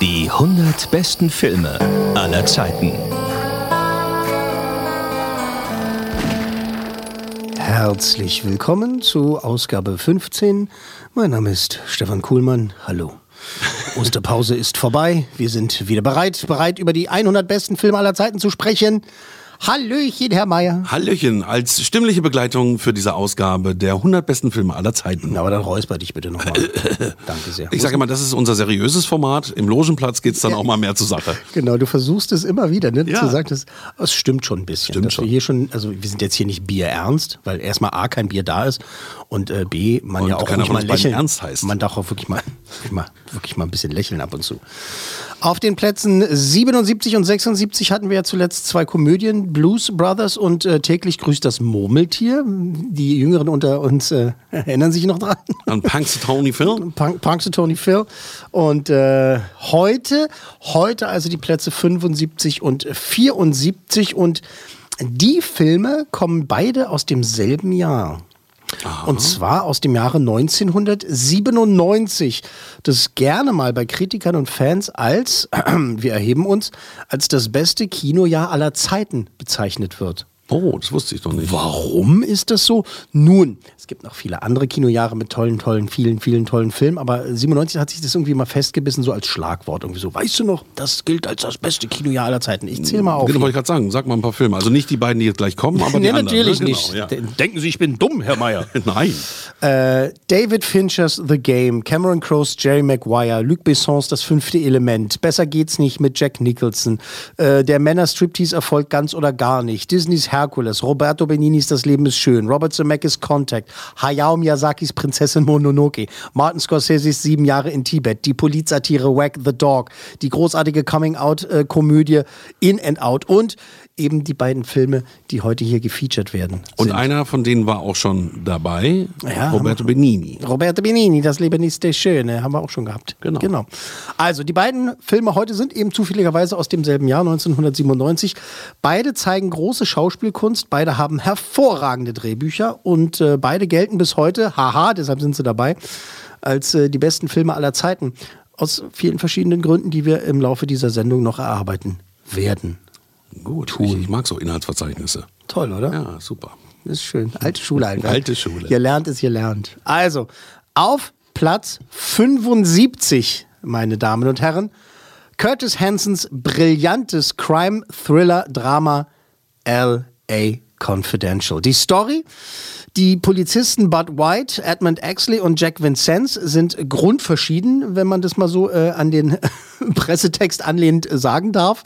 Die 100 besten Filme aller Zeiten. Herzlich willkommen zu Ausgabe 15. Mein Name ist Stefan Kuhlmann. Hallo. Osterpause ist vorbei. Wir sind wieder bereit, bereit über die 100 besten Filme aller Zeiten zu sprechen. Hallöchen, Herr Meier. Hallöchen, als stimmliche Begleitung für diese Ausgabe der 100 besten Filme aller Zeiten. Na, aber dann räusper dich bitte nochmal. Danke sehr. Ich sage immer, das ist unser seriöses Format. Im Logenplatz geht's dann auch mal mehr zur Sache. Genau, du versuchst es immer wieder, ne? Ja. Zu sagen, das, es stimmt schon ein bisschen. Stimmt dass schon. Wir hier schon, also wir sind jetzt hier nicht Bier ernst, weil erstmal A, kein Bier da ist und äh, B, man Und ja auch von mal lächeln. ernst heißt. Man darf auch wirklich mal, wirklich mal, wirklich mal ein bisschen lächeln ab und zu. Auf den Plätzen 77 und 76 hatten wir ja zuletzt zwei Komödien, Blues Brothers und äh, täglich grüßt das Murmeltier. Die Jüngeren unter uns äh, erinnern sich noch dran. Dann Punxsutawney Phil. Punk, Punxsutawney Phil. Und äh, heute, heute also die Plätze 75 und 74 und die Filme kommen beide aus demselben Jahr. Und zwar aus dem Jahre 1997, das gerne mal bei Kritikern und Fans als, wir erheben uns, als das beste Kinojahr aller Zeiten bezeichnet wird. Oh, das wusste ich doch nicht. Warum ist das so? Nun, es gibt noch viele andere Kinojahre mit tollen, tollen, vielen, vielen tollen Filmen, aber 97 hat sich das irgendwie mal festgebissen, so als Schlagwort. Irgendwie so, weißt du noch, das gilt als das beste Kinojahr aller Zeiten. Ich zähle mal auf. Genau, wollte ich gerade sagen. Sag mal ein paar Filme. Also nicht die beiden, die jetzt gleich kommen, aber die nee, anderen. natürlich ne? nicht. Genau, De- Denken Sie, ich bin dumm, Herr Meier. ja. Nein. Äh, David Finchers The Game, Cameron Crowe's Jerry Maguire, Luc Bessons Das fünfte Element, Besser geht's nicht mit Jack Nicholson, äh, der Männer-Striptease erfolgt ganz oder gar nicht, Disneys Hercules, Roberto Beninis Das Leben ist schön, Robert Zemeckis Contact, Hayao Miyazakis Prinzessin Mononoke, Martin Scorseses Sieben Jahre in Tibet, die Polizsatire Wag the Dog, die großartige Coming-out-Komödie In and Out. Und eben die beiden Filme, die heute hier gefeatured werden. Und sind. einer von denen war auch schon dabei. Ja, Roberto Benini. Roberto Benini, das Leben ist der Schöne, haben wir auch schon gehabt. Genau. genau. Also, die beiden Filme heute sind eben zufälligerweise aus demselben Jahr, 1997. Beide zeigen große Schauspielkunst, beide haben hervorragende Drehbücher und äh, beide gelten bis heute, haha, deshalb sind sie dabei, als äh, die besten Filme aller Zeiten. Aus vielen verschiedenen Gründen, die wir im Laufe dieser Sendung noch erarbeiten werden. Gut, ich, ich mag so Inhaltsverzeichnisse. Toll, oder? Ja, super. Das ist schön. Alte Schule einfach. Alte Schule. Ihr lernt es, ihr lernt. Also, auf Platz 75, meine Damen und Herren, Curtis Hansons brillantes Crime-Thriller-Drama L.A. Confidential. Die Story, die Polizisten Bud White, Edmund Axley und Jack Vincennes sind grundverschieden, wenn man das mal so äh, an den Pressetext anlehnt äh, sagen darf.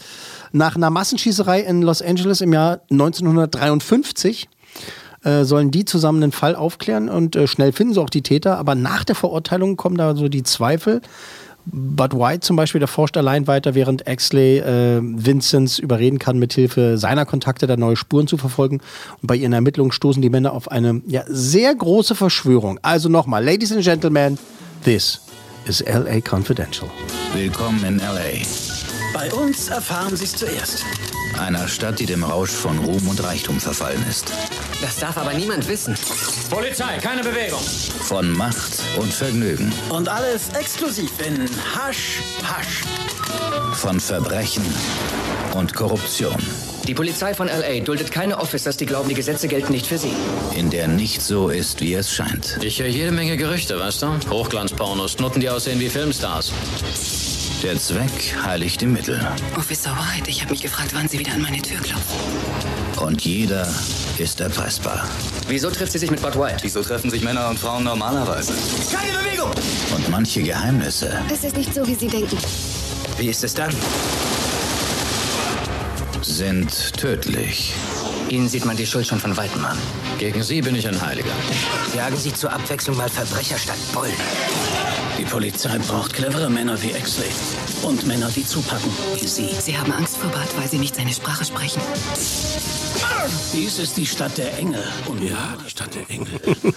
Nach einer Massenschießerei in Los Angeles im Jahr 1953 äh, sollen die zusammen den Fall aufklären und äh, schnell finden sie auch die Täter. Aber nach der Verurteilung kommen da so die Zweifel. Bud White zum Beispiel, der forscht allein weiter, während Axley äh, Vincents überreden kann, mithilfe seiner Kontakte da neue Spuren zu verfolgen. Und bei ihren Ermittlungen stoßen die Männer auf eine ja, sehr große Verschwörung. Also nochmal, Ladies and Gentlemen, this is LA Confidential. Willkommen in LA. Bei uns erfahren Sie es zuerst. Einer Stadt, die dem Rausch von Ruhm und Reichtum verfallen ist. Das darf aber niemand wissen. Polizei, keine Bewegung. Von Macht und Vergnügen. Und alles exklusiv in Hasch, Hasch. Von Verbrechen und Korruption. Die Polizei von LA duldet keine Officers, die glauben, die Gesetze gelten nicht für sie. In der nicht so ist, wie es scheint. Ich höre jede Menge Gerüchte, weißt du? Hochglanzpornos, Nutten, die aussehen wie Filmstars. Der Zweck heiligt die Mittel. Officer White, ich habe mich gefragt, wann Sie wieder an meine Tür klopfen. Und jeder ist erpressbar. Wieso trifft sie sich mit Bud White? Wieso treffen sich Männer und Frauen normalerweise? Keine Bewegung! Und manche Geheimnisse Es ist nicht so, wie Sie denken. Wie ist es dann? sind tödlich. Ihnen sieht man die Schuld schon von Weitem an. Gegen Sie bin ich ein Heiliger. Jagen Sie zur Abwechslung mal Verbrecher statt Bullen. Die Polizei braucht clevere Männer wie Exley. Und Männer, die zupacken, wie Sie. Sie haben Angst vor Bart, weil Sie nicht seine Sprache sprechen. Dies ist die Stadt der Engel. Und Ja, die Stadt der Engel.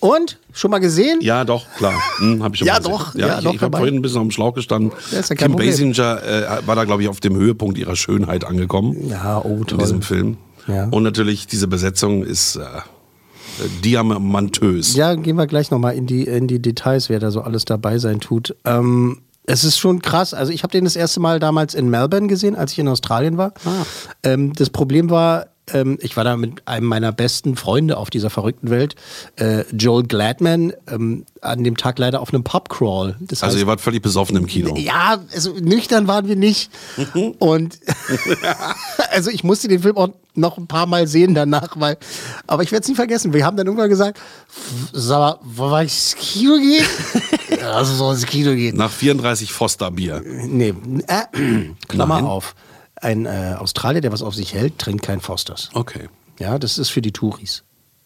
Und? Schon mal gesehen? Ja, doch, klar. Hm, hab ich schon Ja, mal gesehen. doch, Ja, ja, ich doch, ich habe vorhin ein bisschen am Schlauch gestanden. Ja, ja Kim Problem. Basinger äh, war da, glaube ich, auf dem Höhepunkt ihrer Schönheit angekommen. Ja, oh, In toll. diesem Film. Ja. Und natürlich, diese Besetzung ist äh, diamantös. Ja, gehen wir gleich nochmal in die, in die Details, wer da so alles dabei sein tut. Ähm, es ist schon krass. Also ich habe den das erste Mal damals in Melbourne gesehen, als ich in Australien war. Ähm, das Problem war, ähm, ich war da mit einem meiner besten Freunde auf dieser verrückten Welt, äh, Joel Gladman, ähm, an dem Tag leider auf einem Pubcrawl. Das Also heißt, ihr wart völlig besoffen im Kino. ja, also nüchtern waren wir nicht. Und also ich musste den Film auch noch ein paar Mal sehen danach, weil, aber ich werde es nie vergessen. Wir haben dann irgendwann gesagt, sag mal, wollen wir ins Kino gehen? ja, also soll ins Kino gehen. Nach 34 Foster Bier. Nee, äh, Klammer Nein. auf. Ein äh, Australier, der was auf sich hält, trinkt kein Fosters. Okay. Ja, das ist für die Touris.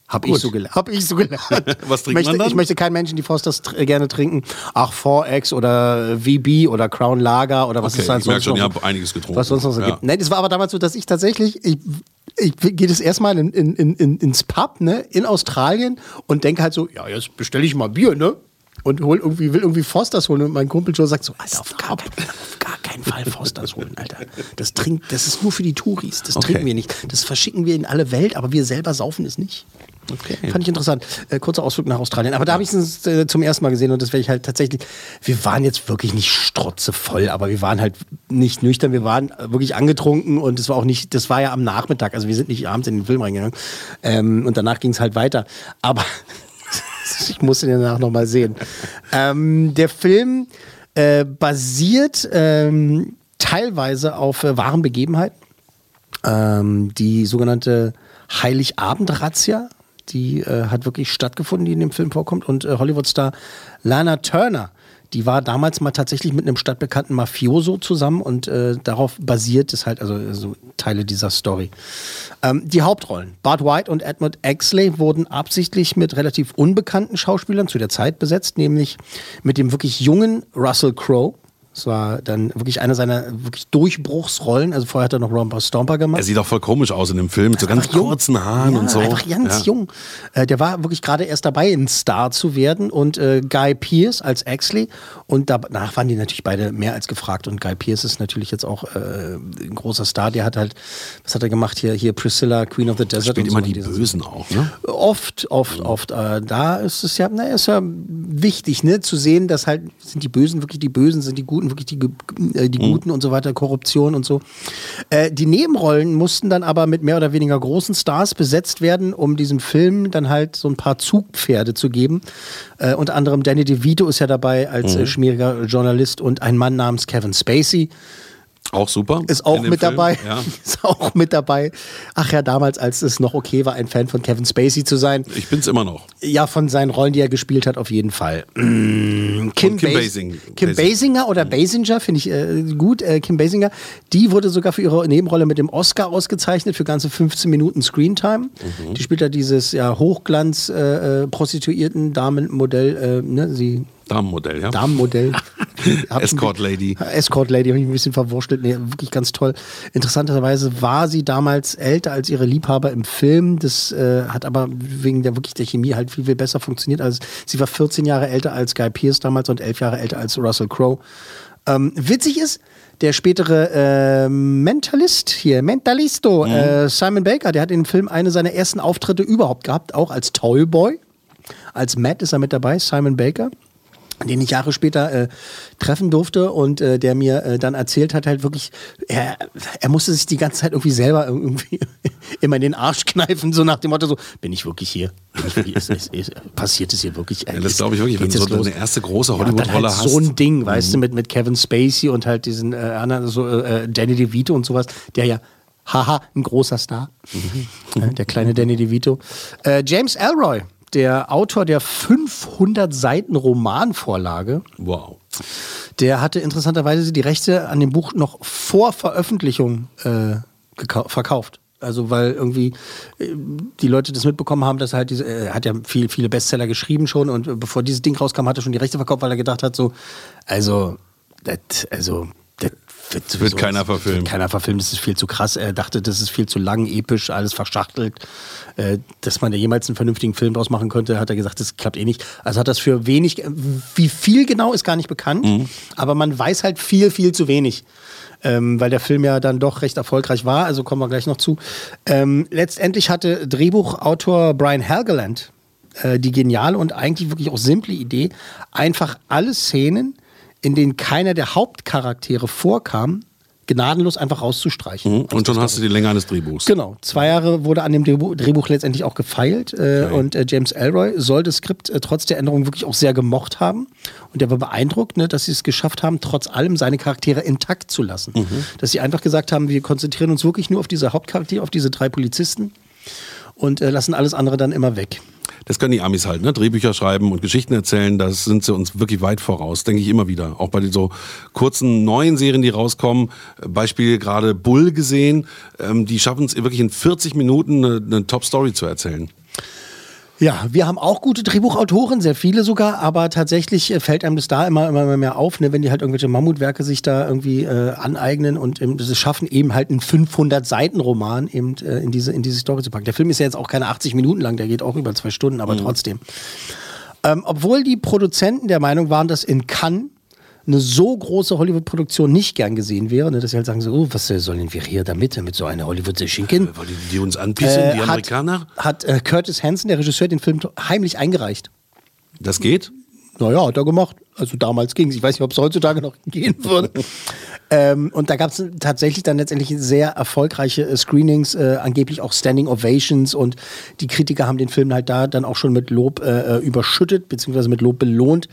Hab Gut. ich so gelernt. Hab ich so gelernt. Was trinkt ich möchte, man dann? Ich möchte keinen Menschen, die Fosters tr- äh, gerne trinken. Ach, 4X oder VB oder Crown Lager oder was Okay, es halt ich merke sonst schon, noch so- habt einiges getrunken. Was sonst noch so Ja. gibt. Nein, das war aber damals so, dass ich tatsächlich, ich, ich gehe das erstmal in, in, in, ins Pub, ne, in Australien und denke halt so, ja, jetzt bestelle ich mal Bier, ne? Und hol irgendwie, will irgendwie Fosters holen. Und mein Kumpel Joe sagt so, Alter, auf gar, keinen, auf gar keinen Fall Fosters holen, Alter. Das trinkt, das ist nur für die Touris. Das Okay. trinken wir nicht. Das verschicken wir in alle Welt, aber wir selber saufen es nicht. Okay. Fand ich interessant. Äh, kurzer Ausflug nach Australien. Aber da habe ich es äh, zum ersten Mal gesehen und das werde ich halt tatsächlich. Wir waren jetzt wirklich nicht strotzevoll, aber wir waren halt nicht nüchtern. Wir waren wirklich angetrunken und es war auch nicht, das war ja am Nachmittag. Also wir sind nicht abends in den Film reingegangen. Ähm, und danach ging es halt weiter. Aber ich musste den danach nochmal sehen. Ähm, der Film äh, basiert ähm, teilweise auf äh, wahren Begebenheiten ähm, die sogenannte Heiligabend-Razzia, die äh, hat wirklich stattgefunden, die in dem Film vorkommt. Und äh, Hollywood-Star Lana Turner, die war damals mal tatsächlich mit einem stadtbekannten Mafioso zusammen und äh, darauf basiert es halt, also so Teile dieser Story. Ähm, die Hauptrollen, Bart White und Edmund Exley, wurden absichtlich mit relativ unbekannten Schauspielern zu der Zeit besetzt, nämlich mit dem wirklich jungen Russell Crowe. Das war dann wirklich eine seiner wirklich Durchbruchsrollen. Also vorher hat er noch Romper Stomper gemacht. Er sieht auch voll komisch aus in dem Film mit so ganz jung. kurzen Haaren ja, und so. Einfach ganz Ja. jung. Äh, der war wirklich gerade erst dabei, ein Star zu werden. Und äh, Guy Pearce als Exley. Und danach waren die natürlich beide mehr als gefragt. Und Guy Pearce ist natürlich jetzt auch äh, ein großer Star. Der hat halt, was hat er gemacht hier? Hier Priscilla, Queen of the Desert. Spielt und immer so. die Bösen auch, ne? Oft, oft, oft. Äh, da ist es ja, na, ist ja wichtig, ne, zu sehen, dass halt sind die Bösen wirklich die Bösen, sind die Guten wirklich die, äh, die Guten und so weiter, Korruption und so. Äh, die Nebenrollen mussten dann aber mit mehr oder weniger großen Stars besetzt werden, um diesem Film dann halt so ein paar Zugpferde zu geben. Äh, unter anderem Danny DeVito ist ja dabei als äh, schmieriger Journalist und ein Mann namens Kevin Spacey. Auch super. Ist auch mit Film. dabei. Ja. Ist auch mit dabei. Ach ja, damals, als es noch okay war, ein Fan von Kevin Spacey zu sein. Ich bin's immer noch. Ja, von seinen Rollen, die er gespielt hat, auf jeden Fall. Mm, Kim Bas- Basing. Kim Basing. Basinger oder Basinger, finde ich äh, gut. Äh, Kim Basinger, die wurde sogar für ihre Nebenrolle mit dem Oscar ausgezeichnet für ganze 15 Minuten Screentime. Mhm. Die spielt da dieses ja, Hochglanz äh, äh, äh, ne, sie Damenmodell, ja. Damenmodell. Escort Lady. Escort Lady, habe ich ein bisschen verwurschtelt. Nee, wirklich ganz toll. Interessanterweise war sie damals älter als ihre Liebhaber im Film. Das äh, hat aber wegen der wirklich der Chemie halt viel, viel besser funktioniert. Also sie war 14 Jahre älter als Guy Pearce damals und 11 Jahre älter als Russell Crowe. Ähm, witzig ist, der spätere äh, Mentalist hier, Mentalisto, äh, Simon Baker, der hat in dem Film eine seiner ersten Auftritte überhaupt gehabt, auch als Toyboy. Als Matt ist er mit dabei, Simon Baker den ich Jahre später äh, treffen durfte und äh, der mir äh, dann erzählt hat, halt wirklich, er, er musste sich die ganze Zeit irgendwie selber irgendwie immer in den Arsch kneifen, so nach dem Motto so, bin ich wirklich hier? Bin ich wirklich, ist, ist, ist, passiert es hier wirklich? Ja, das glaube ich wirklich, wenn du so los? eine erste große Ja, Hollywood-Rolle halt hast. So ein Ding, weißt du, mit, mit Kevin Spacey und halt diesen äh, anderen, so äh, Danny DeVito und sowas, der ja, haha, ein großer Star. Mhm. Äh, der kleine Danny DeVito. Äh, James Elroy, der Autor der 500 Seiten Romanvorlage, Wow. Der hatte interessanterweise die Rechte an dem Buch noch vor Veröffentlichung äh, verkauft. Also weil irgendwie äh, die Leute das mitbekommen haben, dass er halt diese, er hat ja viel, viele Bestseller geschrieben schon und äh, bevor dieses Ding rauskam, hat er schon die Rechte verkauft, weil er gedacht hat, so, also, das, also, das wird, sowieso- keiner das verfilmen. Wird keiner verfilmen, das ist viel zu krass. Er dachte, das ist viel zu lang, episch, alles verschachtelt. Äh, dass man da jemals einen vernünftigen Film draus machen könnte, hat er gesagt, das klappt eh nicht. Also hat das für wenig, wie viel genau ist gar nicht bekannt, aber man weiß halt viel, viel zu wenig ähm, weil der Film ja dann doch recht erfolgreich war, also kommen wir gleich noch zu. Ähm, letztendlich hatte Drehbuchautor Brian Helgeland äh, die geniale und eigentlich wirklich auch simple Idee, einfach alle Szenen, in denen keiner der Hauptcharaktere vorkam, gnadenlos einfach rauszustreichen. Und schon hast du die Länge eines Drehbuchs. Genau, zwei Jahre wurde an dem Drehbuch, Drehbuch letztendlich auch gefeilt äh, Okay. und äh, James Elroy soll das Skript äh, trotz der Änderung wirklich auch sehr gemocht haben und er war beeindruckt, ne, dass sie es geschafft haben, trotz allem seine Charaktere intakt zu lassen. Mhm. Dass sie einfach gesagt haben, wir konzentrieren uns wirklich nur auf diese Hauptcharaktere, auf diese drei Polizisten und äh, lassen alles andere dann immer weg. Das können die Amis halt, ne? Drehbücher schreiben und Geschichten erzählen, das sind sie uns wirklich weit voraus, denke ich immer wieder. Auch bei den so kurzen neuen Serien, die rauskommen, äh, Beispiel gerade Bull gesehen, ähm, die schaffen es wirklich in 40 Minuten eine, eine Top-Story zu erzählen. Ja, wir haben auch gute Drehbuchautoren, sehr viele sogar, aber tatsächlich äh, fällt einem das da immer, immer mehr auf, ne, wenn die halt irgendwelche Mammutwerke sich da irgendwie äh, aneignen und ähm, das schaffen, eben halt einen 500-Seiten-Roman eben äh, in, diese, in diese Story zu packen. Der Film ist ja jetzt auch keine 80 Minuten lang, der geht auch über zwei Stunden, aber trotzdem. Ähm, obwohl die Produzenten der Meinung waren, dass in Cannes eine so große Hollywood-Produktion nicht gern gesehen wäre, ne, dass sie halt sagen so, oh, was sollen wir hier damit, damit so eine Hollywood-Schinken? Wollen die, die uns anpissen, Äh, die hat- Amerikaner? Hat äh, Curtis Hanson, der Regisseur, den Film heimlich eingereicht. Das geht? Naja, hat er gemacht. Also damals ging es. Ich weiß nicht, ob es heutzutage noch gehen würde. ähm, und da gab es tatsächlich dann letztendlich sehr erfolgreiche äh, Screenings, äh, angeblich auch Standing Ovations und die Kritiker haben den Film halt da dann auch schon mit Lob äh, äh, überschüttet, beziehungsweise mit Lob belohnt.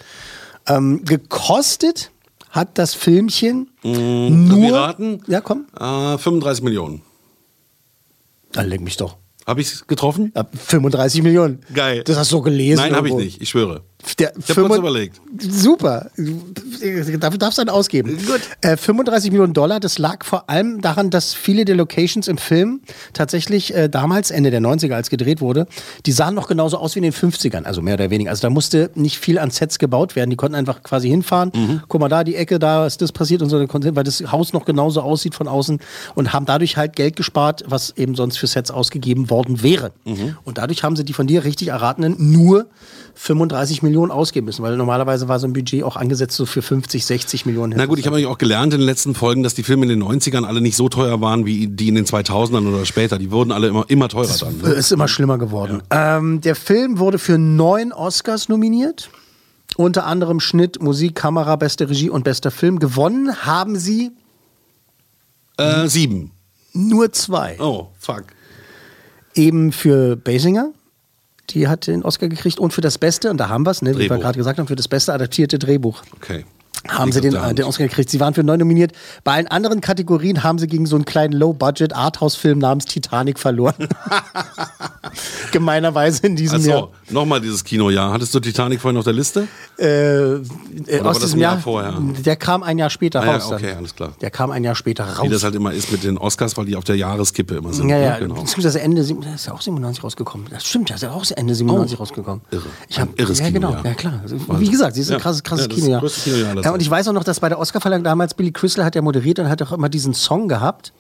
Ähm, gekostet hat das Filmchen Sollen nur. raten? Ja, komm. Äh, 35 Millionen. Dann leck mich doch. Habe ich es getroffen? Ja, 35 Millionen. Geil. Das hast du so gelesen. Nein, habe ich nicht, ich schwöre. Der Ich habe kurz überlegt. Super. Dafür darfst du dann ausgeben. Gut. Äh, 35 Millionen Dollar, das lag vor allem daran, dass viele der Locations im Film tatsächlich äh, damals, Ende der 90er, als gedreht wurde, die sahen noch genauso aus wie in den 50ern, also mehr oder weniger. Also da musste nicht viel an Sets gebaut werden. Die konnten einfach quasi hinfahren. Mhm. Guck mal da, die Ecke, da ist das passiert und so, weil das Haus noch genauso aussieht von außen und haben dadurch halt Geld gespart, was eben sonst für Sets ausgegeben worden wäre. Mhm. Und dadurch haben sie die von dir richtig erratenen nur 35 Millionen ausgeben müssen, weil normalerweise war so ein Budget auch angesetzt so für 50, 60 Millionen. Na gut, ich habe auch gelernt in den letzten Folgen, dass die Filme in den 90ern alle nicht so teuer waren wie die in den 2000ern oder später. Die wurden alle immer, immer teurer dann. Äh, Ne? Ist immer schlimmer geworden. Ähm, der Film wurde für neun Oscars nominiert. Unter anderem Schnitt, Musik, Kamera, beste Regie und bester Film. Gewonnen haben sie Äh, sieben. nur zwei. Oh, fuck. Eben für Basinger, die hat den Oscar gekriegt, und für das Beste, und da haben wir es, ne, wie wir gerade gesagt haben, für das beste adaptierte Drehbuch. Okay. Haben sie den, äh, den Oscar gekriegt. Sie waren für neun nominiert. Bei allen anderen Kategorien haben sie gegen so einen kleinen Low-Budget-Arthouse-Film namens Titanic verloren. Gemeinerweise in diesem Jahr. Achso, nochmal dieses Kinojahr. Hattest du Titanic vorhin auf der Liste? Äh, äh, aus das diesem Jahr Jahr, vorher? Der kam ein Jahr später Ah ja, raus. dann. okay, alles klar. Der kam ein Jahr später raus. Wie das halt immer ist mit den Oscars, weil die auf der Jahreskippe immer sind. ja, ne? ja, Genau. beziehungsweise Ende, das ist ja auch 97 rausgekommen. Das stimmt, das ist ja auch Ende 97 rausgekommen. Oh, irre. Ich hab, irres ja, genau, Kinojahr. ja klar. Also, Wie gesagt, sie ist ein Ja. krasses, krasses Ja, das ist Kinojahr. das größte Kinojahr ja, und ich weiß auch noch, dass bei der Oscarverleihung damals Billy Crystal hat ja moderiert und hat auch immer diesen Song gehabt.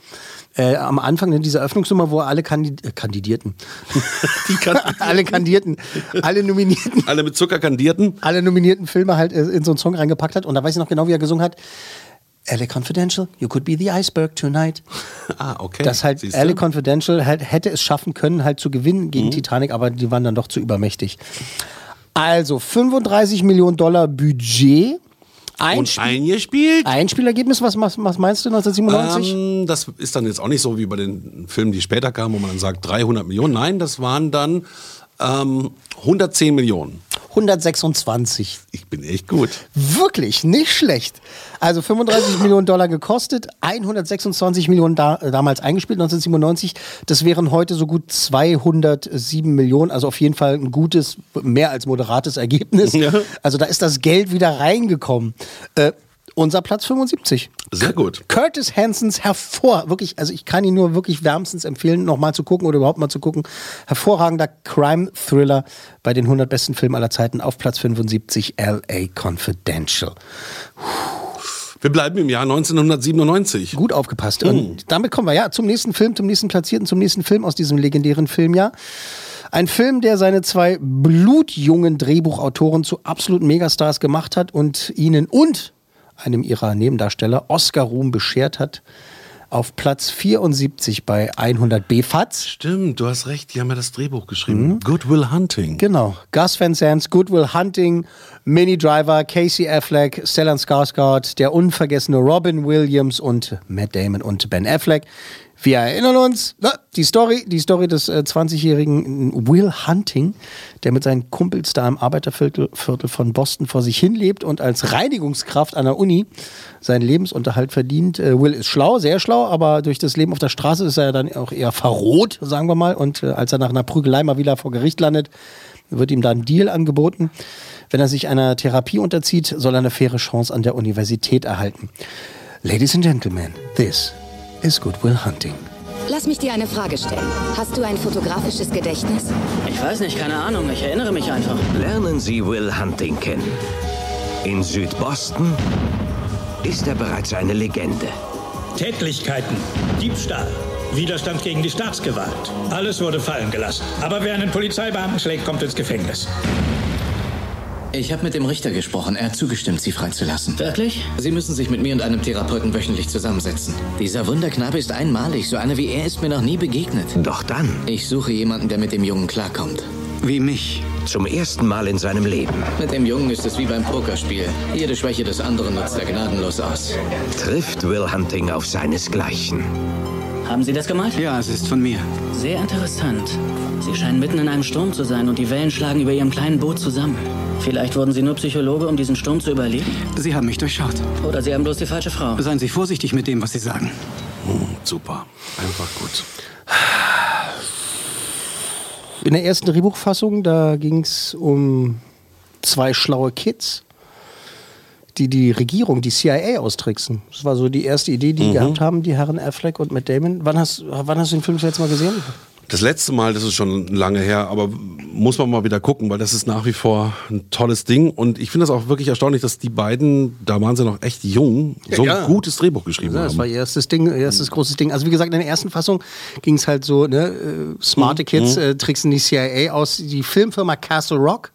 Äh, am Anfang in dieser Eröffnungsnummer, wo alle Kandid äh, Kandidierten, alle Kandidierten, alle Nominierten Alle mit Zucker kandierten. alle nominierten Filme halt äh, in so einen Song reingepackt hat. Und da weiß ich noch genau, wie er gesungen hat. LA Confidential, you could be the iceberg tonight. Ah, okay. Dass halt Siehste? LA Confidential halt, hätte es schaffen können, halt zu gewinnen Mhm. gegen Titanic, aber die waren dann doch zu übermächtig. Also 35 Millionen Dollar Budget. Ein Und eingespielt? Einspielergebnis, was, was, was meinst du 1997? Ähm, das ist dann jetzt auch nicht so wie bei den Filmen, die später kamen, wo man dann sagt 300 Millionen. Nein, das waren dann ähm, 110 Millionen. 126. Ich bin echt gut. Wirklich, nicht schlecht. Also 35 Millionen Dollar gekostet, 126 Millionen da, äh, damals eingespielt, 1997. Das wären heute so gut 207 Millionen, also auf jeden Fall ein gutes, mehr als moderates Ergebnis. Ja. Also da ist das Geld wieder reingekommen. Äh, unser Platz 75. Sehr gut. Curtis Hansons hervor, wirklich, also ich kann ihn nur wirklich wärmstens empfehlen, nochmal zu gucken oder überhaupt mal zu gucken. Hervorragender Crime-Thriller bei den 100 besten Filmen aller Zeiten auf Platz 75, LA Confidential. Wir bleiben im Jahr 1997. Gut aufgepasst. Und damit kommen wir ja zum nächsten Film, zum nächsten Platzierten, zum nächsten Film aus diesem legendären Filmjahr. Ein Film, der seine zwei blutjungen Drehbuchautoren zu absoluten Megastars gemacht hat und ihnen und einem ihrer Nebendarsteller Oscar-Ruhm beschert hat. Auf Platz 74 bei 100 BFATS. Stimmt, du hast recht, die haben ja das Drehbuch geschrieben. Good Will Hunting. Genau. Gus Van Sant, Good Will Hunting, Mini Driver, Casey Affleck, Stellan Skarsgård, der unvergessene Robin Williams und Matt Damon und Ben Affleck. Wir erinnern uns, na, die Story, die Story des äh, 20-jährigen Will Hunting, der mit seinen Kumpels da im Arbeiterviertel Viertel von Boston vor sich hin lebt und als Reinigungskraft an der Uni seinen Lebensunterhalt verdient. Äh, Will ist schlau, sehr schlau, aber durch das Leben auf der Straße ist er dann auch eher verroht, sagen wir mal. Und äh, als er nach einer Prügelei mal wieder vor Gericht landet, wird ihm da ein Deal angeboten. Wenn er sich einer Therapie unterzieht, soll er eine faire Chance an der Universität erhalten. Ladies and Gentlemen, this is Good Will Hunting. Lass mich dir eine Frage stellen. Hast du ein fotografisches Gedächtnis? Ich weiß nicht, keine Ahnung. Ich erinnere mich einfach. Lernen Sie Will Hunting kennen. In Südboston ist er bereits eine Legende. Tätlichkeiten, Diebstahl, Widerstand gegen die Staatsgewalt. Alles wurde fallen gelassen. Aber wer einen Polizeibeamten schlägt, kommt ins Gefängnis. Ich habe mit dem Richter gesprochen. Er hat zugestimmt, Sie freizulassen. Wirklich? Sie müssen sich mit mir und einem Therapeuten wöchentlich zusammensetzen. Dieser Wunderknabe ist einmalig. So einer wie er ist mir noch nie begegnet. Doch dann, Ich suche jemanden, der mit dem Jungen klarkommt. wie mich, zum ersten Mal in seinem Leben, Mit dem Jungen ist es wie beim Pokerspiel. Jede Schwäche des anderen nutzt er gnadenlos aus. trifft Will Hunting auf seinesgleichen. Haben Sie das gemalt? Ja, es ist von mir. Sehr interessant. Sie scheinen mitten in einem Sturm zu sein und die Wellen schlagen über Ihrem kleinen Boot zusammen. Vielleicht wurden Sie nur Psychologe, um diesen Sturm zu überleben? Sie haben mich durchschaut. Oder Sie haben bloß die falsche Frau. Seien Sie vorsichtig mit dem, was Sie sagen. Super. Einfach gut. In der ersten Drehbuchfassung, da ging es um zwei schlaue Kids, die die Regierung, die CIA austricksen. Das war so die erste Idee, die Mhm. gehabt haben, die Herren Affleck und Matt Damon. Wann hast, wann hast du den Film das letzte Mal gesehen? Das letzte Mal, das ist schon lange her, aber muss man mal wieder gucken, weil das ist nach wie vor ein tolles Ding. Und ich finde das auch wirklich erstaunlich, dass die beiden, da waren sie noch echt jung, so Ja, ja. ein gutes Drehbuch geschrieben Ja, das haben. war ihr erstes Ding, erstes großes Ding. Also wie gesagt, in der ersten Fassung ging es halt so, ne, äh, smarte Mhm. Kids Mhm. äh, tricksen die CIA aus. Die Filmfirma Castle Rock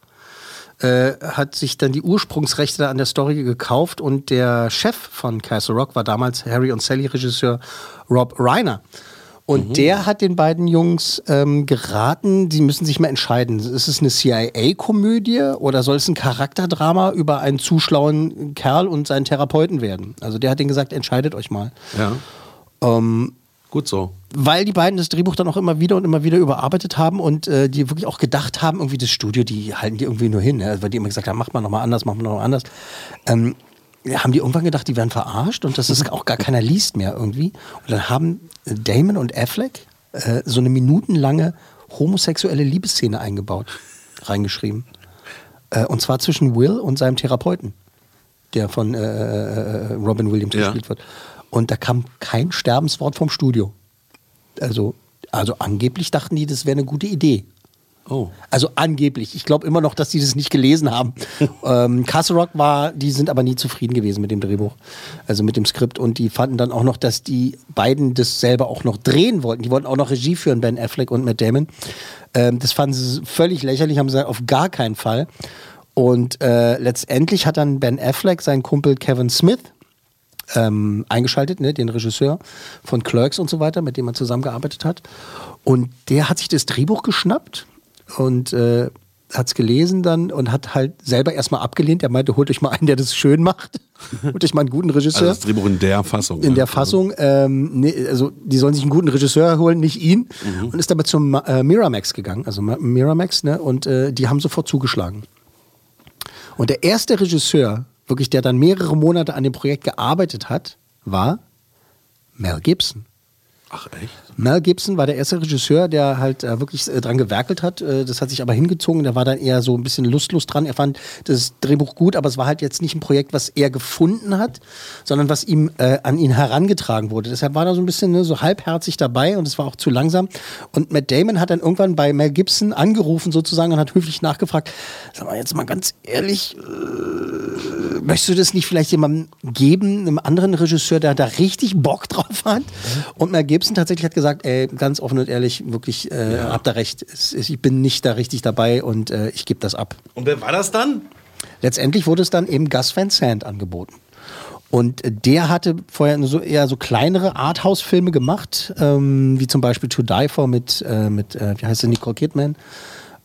äh, hat sich dann die Ursprungsrechte an der Story gekauft und der Chef von Castle Rock war damals Harry und Sally Regisseur Rob Reiner. Und der hat den beiden Jungs ähm, geraten, sie müssen sich mal entscheiden. Ist es eine CIA-Komödie oder soll es ein Charakterdrama über einen zu schlauen Kerl und seinen Therapeuten werden? Also der hat denen gesagt, entscheidet euch mal. Ja. Ähm, Gut so. weil die beiden das Drehbuch dann auch immer wieder und immer wieder überarbeitet haben und äh, die wirklich auch gedacht haben, irgendwie das Studio, die halten die irgendwie nur hin, ne? weil die immer gesagt haben, macht mal nochmal anders, macht mal nochmal anders. Ähm, haben die irgendwann gedacht, die werden verarscht und dass es auch gar keiner liest mehr irgendwie. Und dann haben Damon und Affleck äh, so eine minutenlange homosexuelle Liebesszene eingebaut, reingeschrieben. Äh, und zwar zwischen Will und seinem Therapeuten, der von äh, äh, Robin Williams Ja. gespielt wird. Und da kam kein Sterbenswort vom Studio. Also, also angeblich dachten die, das wäre eine gute Idee. Oh. Also angeblich. Ich glaube immer noch, dass die das nicht gelesen haben. ähm, Castle Rock war, die sind aber nie zufrieden gewesen mit dem Drehbuch, also mit dem Skript. Und die fanden dann auch noch, dass die beiden das selber auch noch drehen wollten. Die wollten auch noch Regie führen, Ben Affleck und Matt Damon. Ähm, das fanden sie völlig lächerlich, haben sie gesagt, auf gar keinen Fall. Und äh, letztendlich hat dann Ben Affleck seinen Kumpel Kevin Smith ähm, eingeschaltet, ne, den Regisseur von Clerks und so weiter, mit dem er zusammengearbeitet hat. Und der hat sich das Drehbuch geschnappt und äh, hat es gelesen dann und hat halt selber erstmal abgelehnt. Er meinte, holt euch mal einen, der das schön macht. holt euch mal einen guten Regisseur. Also das Drehbuch in der Fassung. in ja. der Fassung, ähm, nee, also die sollen sich einen guten Regisseur holen, nicht ihn. Und ist damit zum äh, Miramax gegangen, also Ma- Miramax, ne? Und äh, die haben sofort zugeschlagen. Und der erste Regisseur, wirklich, der dann mehrere Monate an dem Projekt gearbeitet hat, war Mel Gibson. Ach echt? Mel Gibson war der erste Regisseur, der halt äh, wirklich äh, dran gewerkelt hat. Äh, das hat sich aber hingezogen. Der war dann eher so ein bisschen lustlos dran. Er fand das Drehbuch gut, aber es war halt jetzt nicht ein Projekt, was er gefunden hat, sondern was ihm äh, an ihn herangetragen wurde. Deshalb war er so ein bisschen ne, so halbherzig dabei und es war auch zu langsam. Und Matt Damon hat dann irgendwann bei Mel Gibson angerufen sozusagen und hat höflich nachgefragt, sag mal jetzt mal ganz ehrlich, äh, möchtest du das nicht vielleicht jemandem geben, einem anderen Regisseur, der da richtig Bock drauf hat? Und Mel Gibson tatsächlich hat gesagt, ey, ganz offen und ehrlich, wirklich, äh, Ja. habt ihr recht, ich bin nicht da richtig dabei und äh, ich gebe das ab. Und wer war das dann? Letztendlich wurde es dann eben Gus Van Sant angeboten. Und der hatte vorher so eher so kleinere Arthouse-Filme gemacht, ähm, wie zum Beispiel To Die For mit, äh, mit äh, wie heißt sie, Nicole Kidman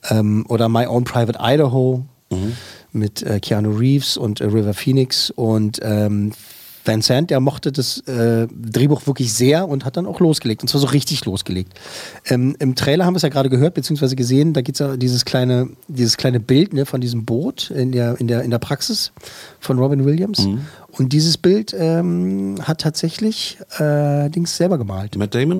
ähm, oder My Own Private Idaho mit äh, Keanu Reeves und äh, River Phoenix und ähm, Van Sant, der mochte das äh, Drehbuch wirklich sehr und hat dann auch losgelegt. Und zwar so richtig losgelegt. Ähm, Im Trailer haben wir es ja gerade gehört, beziehungsweise gesehen, da gibt es ja dieses kleine, dieses kleine Bild ne, von diesem Boot in der, in, der, in der Praxis von Robin Williams. Und dieses Bild ähm, hat tatsächlich äh, Dings selber gemalt. Matt Damon?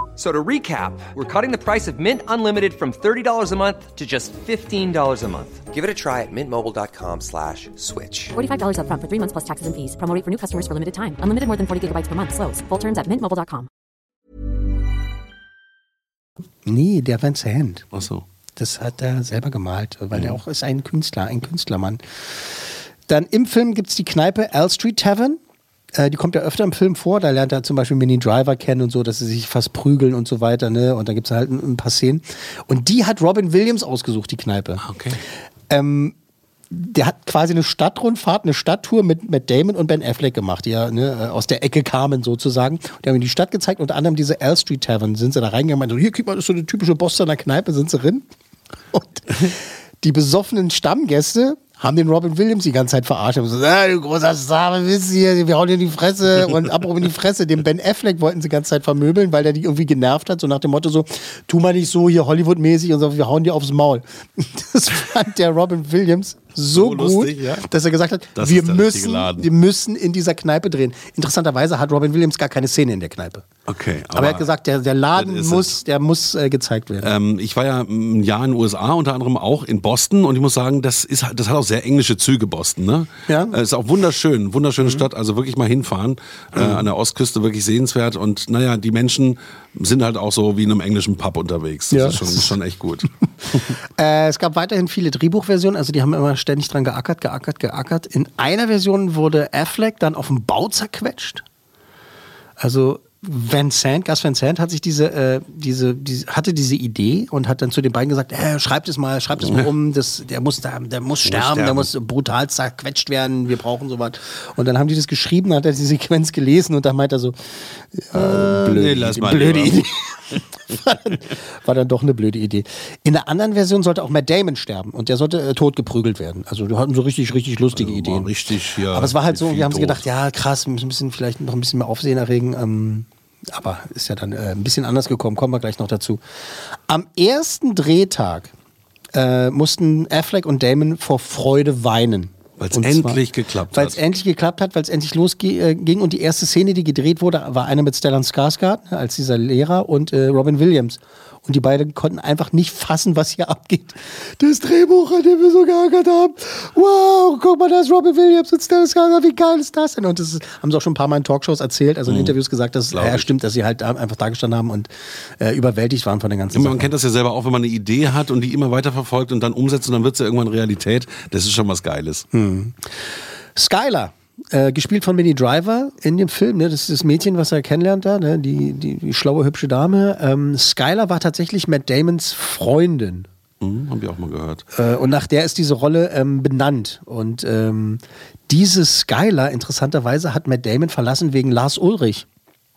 F- So to recap, we're cutting the price of Mint Unlimited from $30 a month to just $15 a month. Give it a try at mintmobile.com slash switch. $45 upfront for three months plus taxes and fees. Promo for new customers for limited time. Unlimited more than 40 gigabytes per month. Slows. Full terms at mintmobile.com. Nee, der Van Sant. Ach so. Das hat er selber gemalt, weil er auch ist ein Künstler, ein Künstlermann. Dann im Film gibt es die Kneipe L Street Tavern. Äh, die kommt ja öfter im Film vor. Da lernt er zum Beispiel Mini Driver kennen und so, dass sie sich fast prügeln und so weiter. Ne? Und da gibt es halt ein, ein paar Szenen. Und die hat Robin Williams ausgesucht, die Kneipe. Okay. Ähm, der hat quasi eine Stadtrundfahrt, eine Stadttour mit, mit Damon und Ben Affleck gemacht, die ja ne, aus der Ecke kamen sozusagen. Die haben ihm die Stadt gezeigt, unter anderem diese L Street Tavern. Sind sie da reingegangen und so, hier, guck mal, das ist so eine typische Bostoner Kneipe, sind sie drin. Und die besoffenen Stammgäste haben den Robin Williams die ganze Zeit verarscht. Haben so, ah, du großer Star, was willst hier? Wir hauen dir in die Fresse. Und apropos in die Fresse, den Ben Affleck wollten sie die ganze Zeit vermöbeln, weil der die irgendwie genervt hat. So nach dem Motto so, tu mal nicht so hier Hollywood-mäßig und so, wir hauen dir aufs Maul. Das fand der Robin Williams so, So gut, lustig, ja. dass er gesagt hat, Das wir müssen, wir müssen in dieser Kneipe drehen. Interessanterweise hat Robin Williams gar keine Szene in der Kneipe. Okay. Aber, er hat gesagt, der, der Laden muss, der muss äh, gezeigt werden. Ähm, ich war ja ein Jahr in den USA, unter anderem auch in Boston und ich muss sagen, das ist das hat auch sehr englische Züge, Boston. Ne? Ja. Mhm. Äh, Ist auch wunderschön, wunderschöne Stadt, also wirklich mal hinfahren. Äh, an der Ostküste wirklich sehenswert und naja, die Menschen sind halt auch so wie in einem englischen Pub unterwegs. Das Ja. ist schon, schon echt gut. Äh, es gab weiterhin viele Drehbuchversionen, also die haben immer ständig dran geackert, geackert, geackert. In einer Version wurde Affleck dann auf dem Bau zerquetscht. Also Van Sant, Gus Van Sant hat sich diese, äh, diese, diese, hatte diese Idee und hat dann zu den beiden gesagt, äh, schreibt es mal, schreibt es mal um, das, der muss da, der muss sterben, der sterben. muss brutal zerquetscht werden, wir brauchen sowas. Und dann haben die das geschrieben, hat er die Sequenz gelesen und dann meint er so, ja, blöde, nee, lass Idee, mal blöde. Idee. War, dann, war dann doch eine blöde Idee. In der anderen Version sollte auch Matt Damon sterben und der sollte äh, totgeprügelt werden. Also die hatten so richtig, richtig lustige Ideen. Richtig, ja. Aber es war halt so, wir haben sie tot. gedacht, ja krass, wir müssen vielleicht noch ein bisschen mehr Aufsehen erregen. Ähm, aber ist ja dann äh, ein bisschen anders gekommen, kommen wir gleich noch dazu. Am ersten Drehtag äh, mussten Affleck und Damon vor Freude weinen. Weil es endlich geklappt Weil hat. es endlich geklappt hat, weil es endlich losging. Und die erste Szene, die gedreht wurde, war eine mit Stellan Skarsgård ne, als dieser Lehrer und äh, Robin Williams. Und die beiden konnten einfach nicht fassen, was hier abgeht. Das Drehbuch, an dem wir so geackert haben. Wow, guck mal, da ist Robin Williams und Stellan Skarsgård. Wie geil ist das denn? Und das ist, haben sie auch schon ein paar Mal in Talkshows erzählt, also in Interviews gesagt, dass es ja, stimmt, dass sie halt einfach da gestanden haben und äh, überwältigt waren von der ganzen Man Sache. kennt das ja selber auch, wenn man eine Idee hat und die immer weiter verfolgt und dann umsetzt und dann wird es ja irgendwann Realität. Das ist schon was Geiles. Hm. Skylar, äh, gespielt von Minnie Driver in dem Film, ne? das ist das Mädchen, was er kennenlernt da, ne? die, die, die schlaue, hübsche Dame. Ähm, Skylar war tatsächlich Matt Damons Freundin. Hm, haben wir auch mal gehört. Äh, und nach der ist diese Rolle ähm, benannt. Und ähm, diese Skylar, interessanterweise, hat Matt Damon verlassen wegen Lars Ulrich,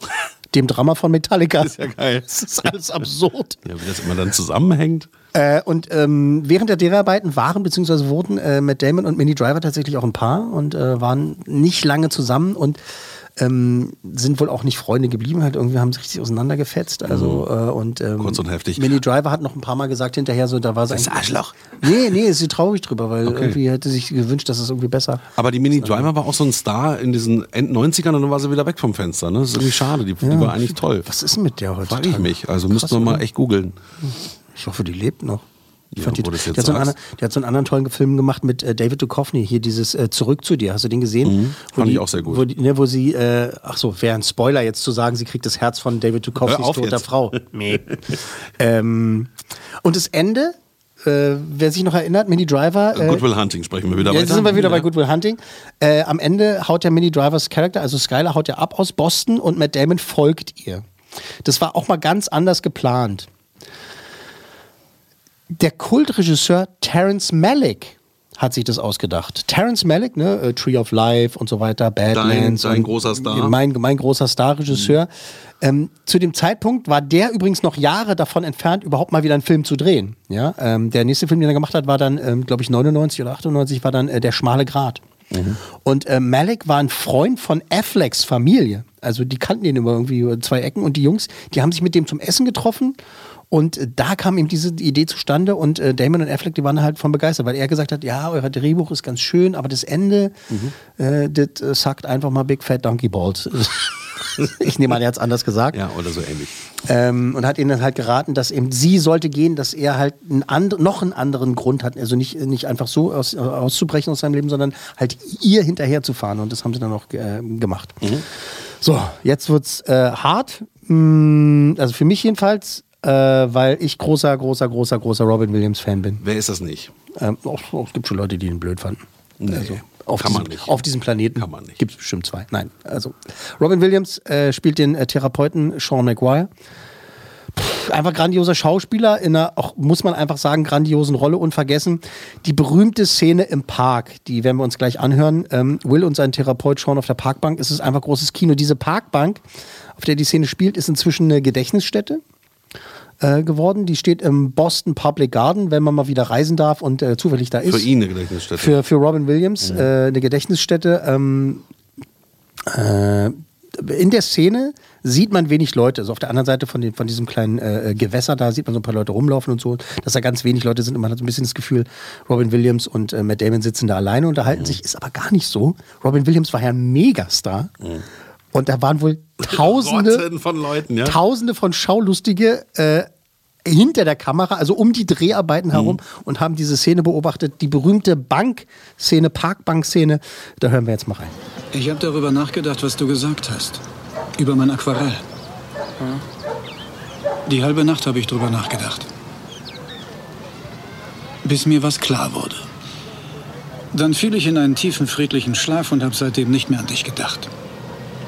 dem Drama von Metallica. ist ja geil. Das ist alles absurd. Ja, wie das immer dann zusammenhängt. Äh, und ähm, während der Dreharbeiten waren bzw. wurden äh, Matt Damon und Minnie Driver tatsächlich auch ein Paar und äh, waren nicht lange zusammen und ähm, sind wohl auch nicht Freunde geblieben, halt irgendwie haben sie richtig auseinandergefetzt. Also, äh, und, ähm, Kurz und heftig. Minnie Driver hat noch ein paar Mal gesagt hinterher, so, da war sie Das eigentlich- Arschloch. Nee, nee, ist sie traurig drüber, weil Okay. irgendwie hätte sich gewünscht, dass es irgendwie besser. Aber die Mini Driver war auch so ein Star in diesen End-90ern und dann war sie wieder weg vom Fenster. Ne? Das ist irgendwie schade, die, die Ja. war eigentlich toll. Was ist denn mit der heute? Frag ich mich. Also müssten wir mal echt googeln. Ich hoffe, die lebt noch. Ich Ja, fand die, jetzt hat so einen die hat so einen anderen tollen Film gemacht mit äh, David Duchovny, hier dieses äh, Zurück zu dir. Hast du den gesehen? Mhm, fand die, ich auch sehr gut. Wo, die, ne, wo sie, äh, ach so, wäre ein Spoiler jetzt zu sagen, sie kriegt das Herz von David Duchovnys toter jetzt. Frau. Nee. ähm, und das Ende, äh, wer sich noch erinnert, Mini Driver. Äh, Good Will Hunting sprechen wir wieder Jetzt weiter. sind wir wieder bei Ja. Good Will Hunting. Äh, am Ende haut der Mini Drivers Charakter, also Skylar, haut ja ab aus Boston und Matt Damon folgt ihr. Das war auch mal ganz anders geplant. Der Kultregisseur Terrence Malick hat sich das ausgedacht. Terrence Malick, ne, Tree of Life und so weiter, Badlands. dein und großer Star. Mein, mein großer Star-Regisseur. Ähm, zu dem Zeitpunkt war der übrigens noch Jahre davon entfernt, überhaupt mal wieder einen Film zu drehen. Ja? Ähm, der nächste Film, den er gemacht hat, war dann, ähm, glaube ich, 99 oder 98, war dann äh, Der schmale Grat. Und äh, Malik war ein Freund von Afflecks Familie. Also die kannten ihn über irgendwie über zwei Ecken und die Jungs, die haben sich mit dem zum Essen getroffen und äh, da kam ihm diese Idee zustande und äh, Damon und Affleck, die waren halt von begeistert, weil er gesagt hat, ja, euer Drehbuch ist ganz schön, aber das Ende, äh, das äh, sagt einfach mal Big Fat Donkey Balls. ich nehme an, er hat es anders gesagt. Ja, oder so ähnlich. Ähm, und hat ihnen dann halt geraten, dass eben sie sollte gehen, dass er halt einen and noch einen anderen Grund hat, also nicht, nicht einfach so aus, auszubrechen aus seinem Leben, sondern halt ihr hinterher zu fahren. Und das haben sie dann auch äh, gemacht. So, jetzt wird's äh, hart. Mm, also für mich jedenfalls, äh, weil ich großer, großer, großer, großer Robin Williams Fan bin. Wer ist das nicht? Ähm, auch, auch, es gibt schon Leute, die ihn blöd fanden. Nee, also, auf kann man diesem, nicht. Auf diesem Planeten Kann man nicht. gibt es bestimmt zwei. Nein, also Robin Williams äh, spielt den äh, Therapeuten Sean McGuire. Pff, einfach grandioser Schauspieler in einer, auch muss man einfach sagen, grandiosen Rolle. Unvergessen die berühmte Szene im Park, die werden wir uns gleich anhören. Ähm, Will und sein Therapeut Sean auf der Parkbank. Es ist einfach großes Kino. Diese Parkbank, auf der die Szene spielt, ist inzwischen eine Gedächtnisstätte äh, geworden. Die steht im Boston Public Garden, wenn man mal wieder reisen darf und äh, zufällig da ist. Für ihn eine Gedächtnisstätte. Für, für Robin Williams äh, eine Gedächtnisstätte. Ähm, äh, in der Szene sieht man wenig Leute. Also auf der anderen Seite von, den, von diesem kleinen äh, Gewässer, da sieht man so ein paar Leute rumlaufen und so. Dass da ganz wenig Leute sind und man hat so ein bisschen das Gefühl, Robin Williams und äh, Matt Damon sitzen da alleine, unterhalten sich. Ist aber gar nicht so. Robin Williams war ja ein Megastar. Und da waren wohl Tausende, Rotten von Leuten, ja. Tausende von Schaulustige äh, hinter der Kamera, also um die Dreharbeiten herum und haben diese Szene beobachtet. Die berühmte Bankszene, Parkbankszene. Da hören wir jetzt mal rein. Ich habe darüber nachgedacht, was du gesagt hast. Über mein Aquarell. Die halbe Nacht habe ich drüber nachgedacht. Bis mir was klar wurde. Dann fiel ich in einen tiefen, friedlichen Schlaf und habe seitdem nicht mehr an dich gedacht.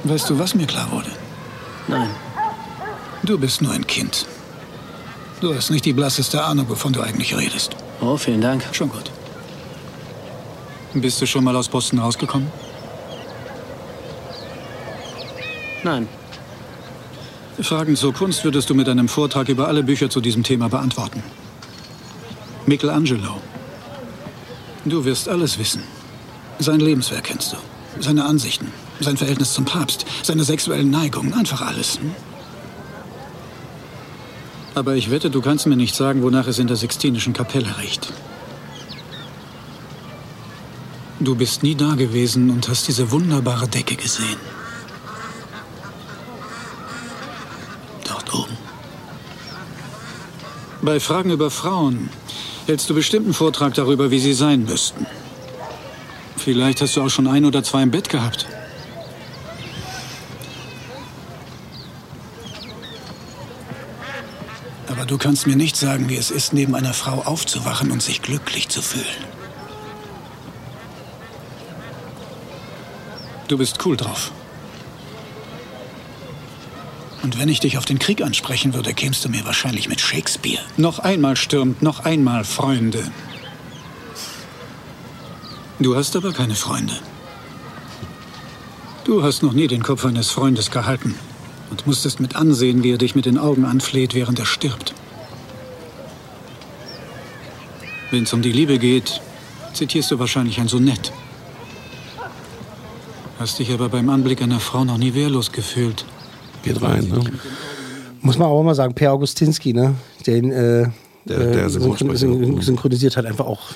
Weißt du, was mir klar wurde? Nein. Du bist nur ein Kind. Du hast nicht die blasseste Ahnung, wovon du eigentlich redest. Oh, vielen Dank. Schon gut. Bist du schon mal aus Boston rausgekommen? Nein. Fragen zur Kunst würdest du mit einem Vortrag über alle Bücher zu diesem Thema beantworten. Michelangelo. Du wirst alles wissen. Sein Lebenswerk kennst du. Seine Ansichten, sein Verhältnis zum Papst, seine sexuellen Neigungen, einfach alles. Hm? Aber ich wette, du kannst mir nicht sagen, wonach es in der Sixtinischen Kapelle riecht. Du bist nie da gewesen und hast diese wunderbare Decke gesehen. Dort oben. Bei Fragen über Frauen hältst du bestimmt einen Vortrag darüber, wie sie sein müssten. Vielleicht hast du auch schon ein oder zwei im Bett gehabt. Aber du kannst mir nicht sagen, wie es ist, neben einer Frau aufzuwachen und sich glücklich zu fühlen. Du bist cool drauf. Und wenn ich dich auf den Krieg ansprechen würde, kämst du mir wahrscheinlich mit Shakespeare. Noch einmal stürmt, noch einmal Freunde. Du hast aber keine Freunde. Du hast noch nie den Kopf eines Freundes gehalten und musstest mit ansehen, wie er dich mit den Augen anfleht, während er stirbt. Wenn es um die Liebe geht, zitierst du wahrscheinlich ein Sonett. Hast dich aber beim Anblick einer Frau noch nie wehrlos gefühlt. Geht rein, ne? Muss man auch mal sagen, Per Augustinski, ne? Den äh, Der- der äh, synchronisiert halt einfach auch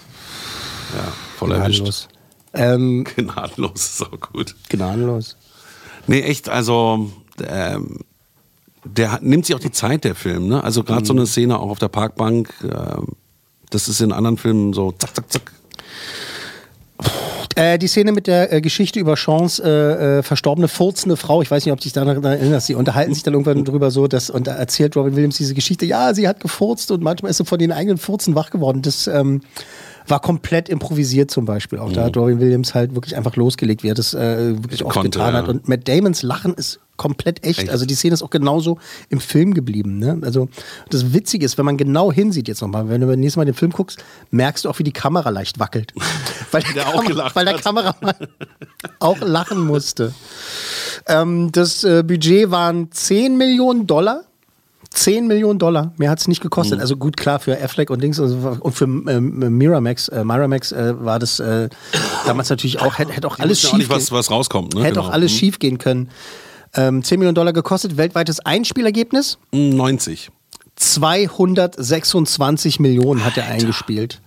Ja, voll erwischt. gnadenlos. Ähm, Gnadenlos ist auch gut. gnadenlos. Nee, echt, also ähm, der nimmt sich auch die Zeit, der Film. Ne? Also gerade Mhm. so eine Szene auch auf der Parkbank, ähm, das ist in anderen Filmen so zack, zack, zack. Äh, die Szene mit der äh, Geschichte über Seans äh, äh, verstorbene, furzende Frau, ich weiß nicht, ob du dich daran erinnerst, sie unterhalten sich dann irgendwann drüber so, dass, und da erzählt Robin Williams diese Geschichte, ja, sie hat gefurzt und manchmal ist sie von den eigenen Furzen wach geworden. Das ähm, war komplett improvisiert zum Beispiel. Auch da hat Robin Williams halt wirklich einfach losgelegt, wie er das äh, wirklich oft Konnte, getan ja. hat. Und Matt Damons Lachen ist komplett echt. Echt? Also die Szene ist auch genauso im Film geblieben. Ne? Also das Witzige ist, wenn man genau hinsieht jetzt nochmal, wenn du beim nächsten Mal den Film guckst, merkst du auch, wie die Kamera leicht wackelt. Weil auch Kamera, gelacht weil der. Kameramann auch lachen musste. Ähm, das äh, Budget waren 10 Millionen Dollar. 10 Millionen Dollar, mehr hat es nicht gekostet. Mhm. Also gut, klar, für Affleck und Dings und für ähm, Miramax, äh, Miramax äh, war das äh, damals natürlich auch, hätte hätte auch alles auch schief nicht, was, was rauskommt. Ne? Hätte Genau. auch alles Mhm. schief gehen können. Ähm, 10 Millionen Dollar gekostet, weltweites Einspielergebnis? 90. 226 Millionen hat er eingespielt.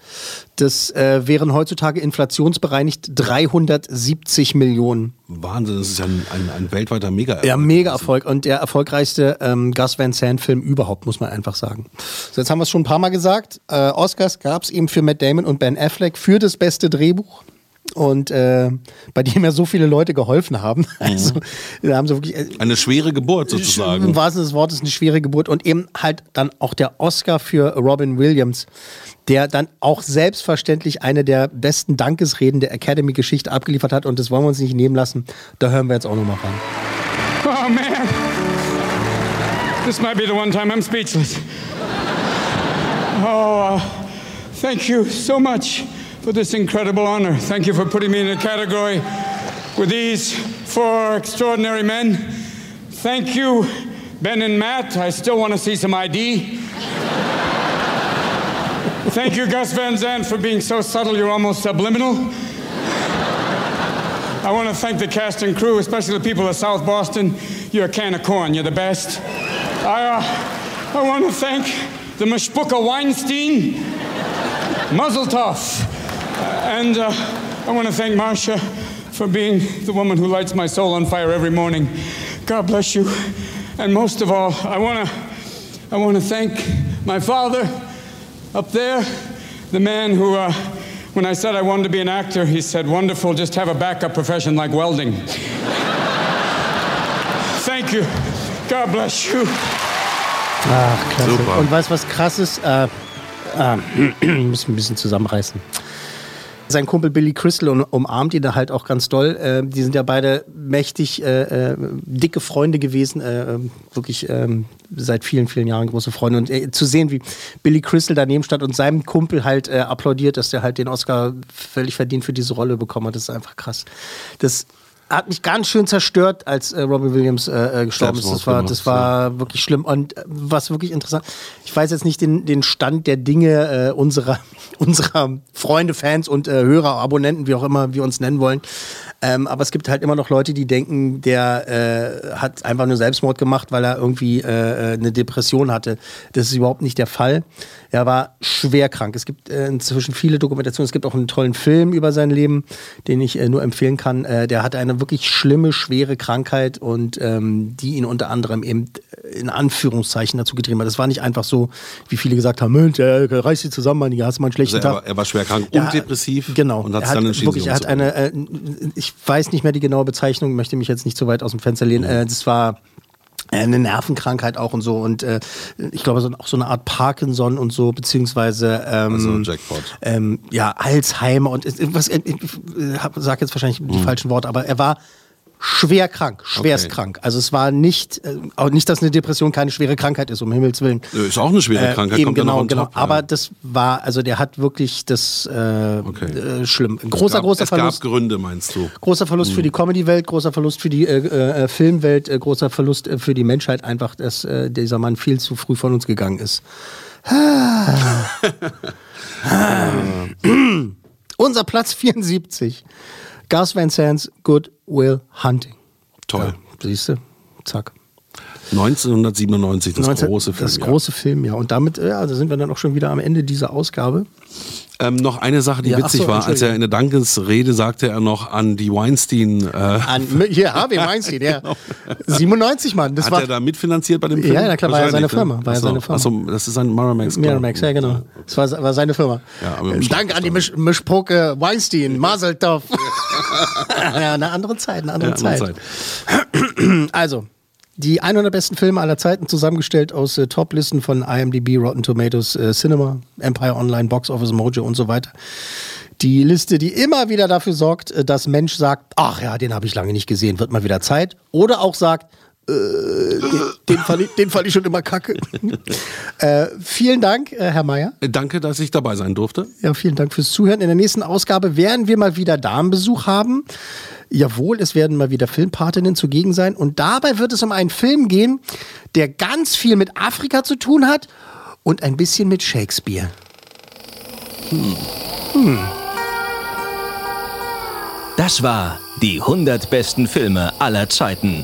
Das äh, wären heutzutage inflationsbereinigt 370 Millionen. Wahnsinn, das ist ja ein, ein, ein weltweiter mega Ja, mega Erfolg und der erfolgreichste ähm, Gus Van Sant-Film überhaupt, muss man einfach sagen. So, jetzt haben wir es schon ein paar Mal gesagt. Äh, Oscars gab es eben für Matt Damon und Ben Affleck für das beste Drehbuch. Und äh, bei dem ja so viele Leute geholfen haben. Also, da haben sie wirklich. Äh, Eine schwere Geburt Im sozusagen. wahrsten Sinne des Wortes eine schwere Geburt und eben halt dann auch der Oscar für Robin Williams, der dann auch selbstverständlich eine der besten Dankesreden der Academy-Geschichte abgeliefert hat und das wollen wir uns nicht nehmen lassen. Da hören wir jetzt auch nochmal rein. Oh, man. This might be the one time I'm speechless. Oh, uh, thank you so much for this incredible honor. Thank you for putting me in a category with these four extraordinary men. Thank you, Ben and Matt. I still want to see some ID. Thank you, Gus Van Sant, for being so subtle you're almost subliminal. I want to thank the cast and crew, especially the people of South Boston. You're a can of corn. You're the best. I, uh, I want to thank the Mashpuka Weinstein, Muzzle Tough, and uh, I want to thank Marcia for being the woman who lights my soul on fire every morning. God bless you. And most of all, I want to I want to thank my father up there, the man who, uh, when I said I wanted to be an actor, he said, Wonderful, just have a backup profession like welding. Thank you. God bless you. Ach, klasse. Super. Und weißt was krass ist? Äh, äh, müssen ein bisschen zusammenreißen. Sein Kumpel Billy Crystal um, umarmt ihn da halt auch ganz doll. Äh, die sind ja beide mächtig äh, äh, dicke Freunde gewesen, äh, wirklich ähm, seit vielen, vielen Jahren große Freunde. Und äh, zu sehen, wie Billy Crystal daneben stand und seinem Kumpel halt äh, applaudiert, dass der halt den Oscar völlig verdient für diese Rolle bekommen hat, das ist einfach krass. Das hat mich ganz schön zerstört, als äh, Robin Williams äh, äh, gestorben ist. Das war, das war wirklich schlimm. Und äh, was wirklich interessant, ich weiß jetzt nicht den, den Stand der Dinge äh, unserer, unserer Freunde, Fans und äh, Hörer, Abonnenten, wie auch immer wir uns nennen wollen. Ähm, aber es gibt halt immer noch Leute, die denken, der äh, hat einfach nur Selbstmord gemacht, weil er irgendwie äh, eine Depression hatte. Das ist überhaupt nicht der Fall. Er war schwer krank. Es gibt äh, inzwischen viele Dokumentationen. Es gibt auch einen tollen Film über sein Leben, den ich äh, nur empfehlen kann. Äh, der hatte eine wirklich schlimme, schwere Krankheit und ähm, die ihn unter anderem eben in Anführungszeichen dazu getrieben hat. Das war nicht einfach so, wie viele gesagt haben, Mensch, äh, reiß dich zusammen, Mann, hast du mal einen schlechten Also er, Tag. war, er war schwer krank Ja, und depressiv Genau. und hat er es dann entschieden, wirklich, er hat eine, äh, ich weiß nicht mehr die genaue Bezeichnung, möchte mich jetzt nicht so weit aus dem Fenster lehnen. Äh, das war eine Nervenkrankheit auch und so und äh, ich glaube so, auch so eine Art Parkinson und so beziehungsweise ähm, Also Jackpot. ähm, ja Alzheimer und äh, was äh, ich äh, hab- sag jetzt wahrscheinlich die Mhm. falschen Worte, aber er war schwer krank, schwerst Okay. krank. Also es war nicht, äh, auch nicht, dass eine Depression keine schwere Krankheit ist, um Himmels Willen. Nö, Ist auch eine schwere Krankheit, Äh, Eben, kommt ja genau, on genau. top, ja. Aber das war, also der hat wirklich das äh, äh, schlimm. Großer, es gab, großer es Verlust. gab Gründe, meinst du? Großer Verlust Mhm. für die Comedy-Welt, großer Verlust für die äh, äh, Filmwelt, äh, großer Verlust äh, für die Menschheit einfach, dass äh, dieser Mann viel zu früh von uns gegangen ist. Unser Platz 74. Gus Van Sant's Good Will Hunting. Toll. Ja, siehst du? Zack. 1997, das 19 große Film. Das ja. große Film, ja. Und damit ja, da sind wir dann auch schon wieder am Ende dieser Ausgabe. Ähm, noch eine Sache, die Ja, witzig so, war, als er in der Dankesrede sagte er noch an die Weinstein. Äh, An, hier, Harvey Weinstein, ja. 97, Mann. Das hat war er da mitfinanziert bei dem Film? Ja, na klar, war ja seine Wahrscheinlich, Firma. ne? War ja Achso, seine Firma. Achso, das ist ein Miramax. Miramax, ja, genau. Das war, war seine Firma. Ja, im Dank an die Misch, Mischpoke Weinstein, Maseltov. ja, eine andere Zeit, eine andere Ja, andere Zeit. Also, die 100 besten Filme aller Zeiten zusammengestellt aus äh, Top-Listen von IMDb, Rotten Tomatoes, äh, Cinema, Empire Online, Box Office Mojo und so weiter. Die Liste, die immer wieder dafür sorgt, äh, dass Mensch sagt, ach ja, den habe ich lange nicht gesehen, wird mal wieder Zeit. Oder auch sagt, äh, den, den, fand ich, den fand ich schon immer kacke. äh, vielen Dank, äh, Herr Mayer. Danke, dass ich dabei sein durfte. Ja, vielen Dank fürs Zuhören. In der nächsten Ausgabe werden wir mal wieder Damenbesuch haben. Jawohl, es werden mal wieder Filmpatinnen zugegen sein. Und dabei wird es um einen Film gehen, der ganz viel mit Afrika zu tun hat und ein bisschen mit Shakespeare. Hm. Hm. Das war die 100 besten Filme aller Zeiten.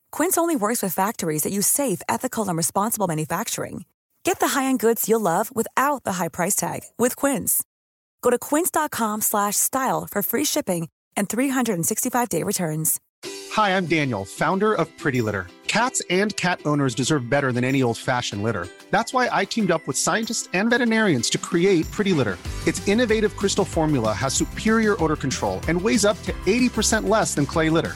Quince only works with factories that use safe, ethical, and responsible manufacturing. Get the high-end goods you'll love without the high price tag with Quince. Go to quince.com slash style for free shipping and 365-day returns. Hi, I'm Daniel, founder of Pretty Litter. Cats and cat owners deserve better than any old fashioned litter. That's why I teamed up with scientists and veterinarians to create Pretty Litter. Its innovative crystal formula has superior odor control and weighs up to 80% less than clay litter.